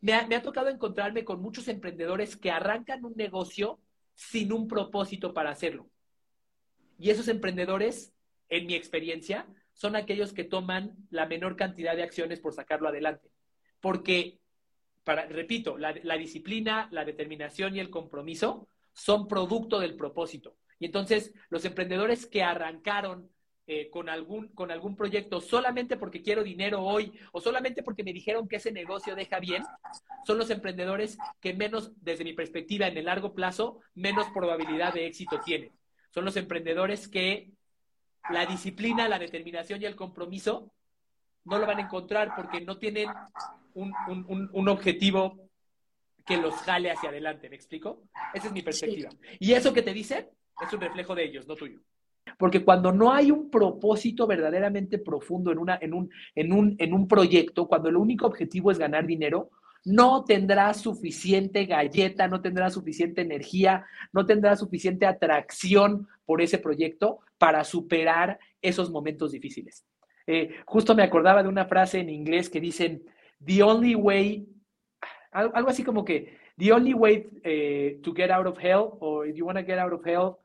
Me ha, tocado encontrarme con muchos emprendedores que arrancan un negocio sin un propósito para hacerlo. Y esos emprendedores, en mi experiencia, son aquellos que toman la menor cantidad de acciones por sacarlo adelante. Porque, para, repito, la, la disciplina, la determinación y el compromiso son producto del propósito. Y entonces, los emprendedores que arrancaron eh, con, algún, con algún proyecto solamente porque quiero dinero hoy o solamente porque me dijeron que ese negocio deja bien, son los emprendedores que menos, desde mi perspectiva, en el largo plazo, menos probabilidad de éxito tienen. Son los emprendedores que la disciplina, la determinación y el compromiso no lo van a encontrar porque no tienen un, un, objetivo que los jale hacia adelante. ¿Me explico? Esa es mi perspectiva. Y eso que te dicen es un reflejo de ellos, no tuyo. Porque cuando no hay un propósito verdaderamente profundo en, una, en, un, en, un, en un proyecto, cuando el único objetivo es ganar dinero, no tendrá suficiente galleta, no tendrá suficiente energía, no tendrá suficiente atracción por ese proyecto para superar esos momentos difíciles. Eh, justo me acordaba de una frase en inglés que dicen, the only way, algo así como que, the only way eh, to get out of hell, or if you want to get out of hell,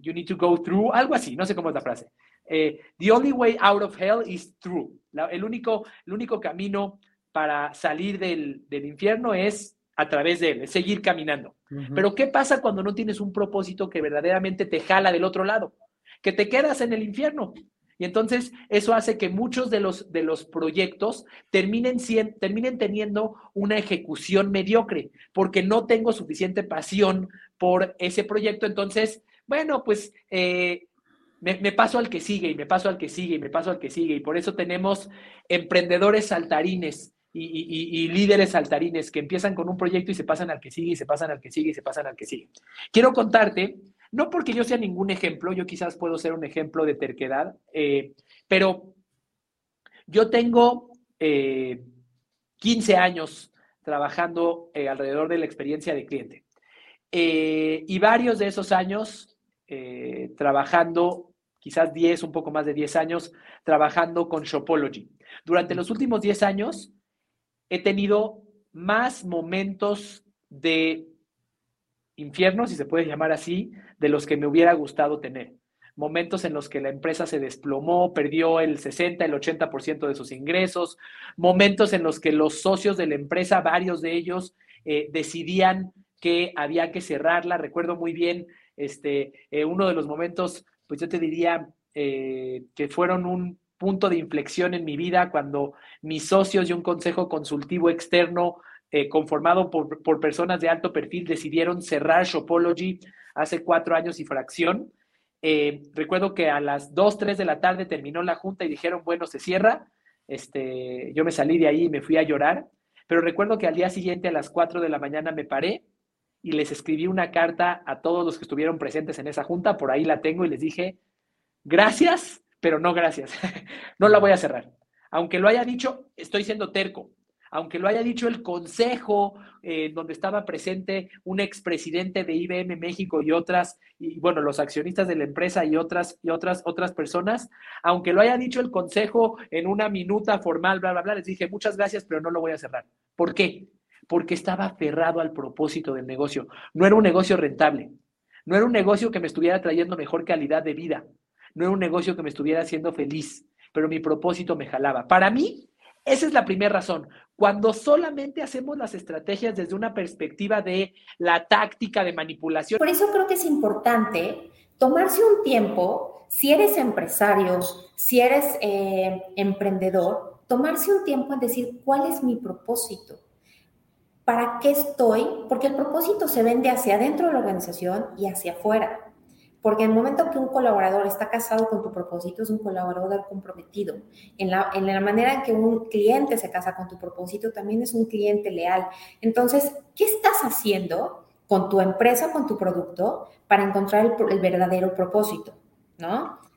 you need to go through, algo así, no sé cómo es la frase. Eh, the only way out of hell is through. el, único, el único camino para salir del, del, infierno es a través de él, es seguir caminando. Pero ¿qué pasa cuando no tienes un propósito que verdaderamente te jala del otro lado? Que te quedas en el infierno. Y entonces eso hace que muchos de los, de los proyectos terminen, terminen teniendo una ejecución mediocre, porque no tengo suficiente pasión por ese proyecto. Entonces bueno, pues eh, me, paso al que sigue y me paso al que sigue y me paso al que sigue. Y por eso tenemos emprendedores saltarines y, líderes saltarines que empiezan con un proyecto y se pasan al que sigue y se pasan al que sigue y se pasan al que sigue. Quiero contarte, no porque yo sea ningún ejemplo, yo quizás puedo ser un ejemplo de terquedad, eh, pero yo tengo 15 eh, años trabajando alrededor de la experiencia de cliente. y varios de esos años eh, trabajando, quizás 10, un poco más de 10 años, trabajando con Shopology. Durante los últimos 10 años he tenido más momentos de infierno, si se puede llamar así, de los que me hubiera gustado tener. Momentos en los que la empresa se desplomó, perdió el 60, el 80% de sus ingresos, momentos en los que los socios de la empresa, varios de ellos, eh, decidían que había que cerrarla. Recuerdo muy bien este, eh, uno de los momentos, pues yo te diría eh, que fueron un punto de inflexión en mi vida cuando mis socios y un consejo consultivo externo eh, conformado por, personas de alto perfil decidieron cerrar Shopology hace cuatro años y fracción. recuerdo que a las 2, 3 de la tarde terminó la junta y dijeron, bueno, se cierra. Este, yo me salí de ahí y me fui a llorar, pero recuerdo que al día siguiente a las 4 de la mañana me paré y les escribí una carta a todos los que estuvieron presentes en esa junta, por ahí la tengo y les dije, gracias, pero no gracias, no la voy a cerrar. Aunque lo haya dicho, estoy siendo terco. Aunque lo haya dicho el consejo, eh, donde estaba presente un expresidente de IBM México y otras, y bueno, los accionistas de la empresa y otras, y otras, otras personas, aunque lo haya dicho el consejo en una minuta formal, bla, bla, bla, les dije muchas gracias, pero no lo voy a cerrar. ¿Por qué? Porque estaba aferrado al propósito del negocio. No era un negocio rentable, no era un negocio que me estuviera trayendo mejor calidad de vida, no era un negocio que me estuviera haciendo feliz, pero mi propósito me jalaba. Para mí, esa es la primera razón. Cuando solamente hacemos las estrategias desde una perspectiva de la táctica de manipulación. Por eso creo que es importante tomarse un tiempo, si eres empresario, si eres eh, emprendedor, tomarse un tiempo en decir cuál es mi propósito, para qué estoy, porque el propósito se vende hacia adentro de la organización y hacia afuera. Porque en el momento que un colaborador está casado con tu propósito, es un colaborador comprometido. En la, en la manera en que un cliente se casa con tu propósito, también es un cliente leal. Entonces, ¿qué estás haciendo con tu empresa, con tu producto, para encontrar el, el verdadero propósito? ¿No?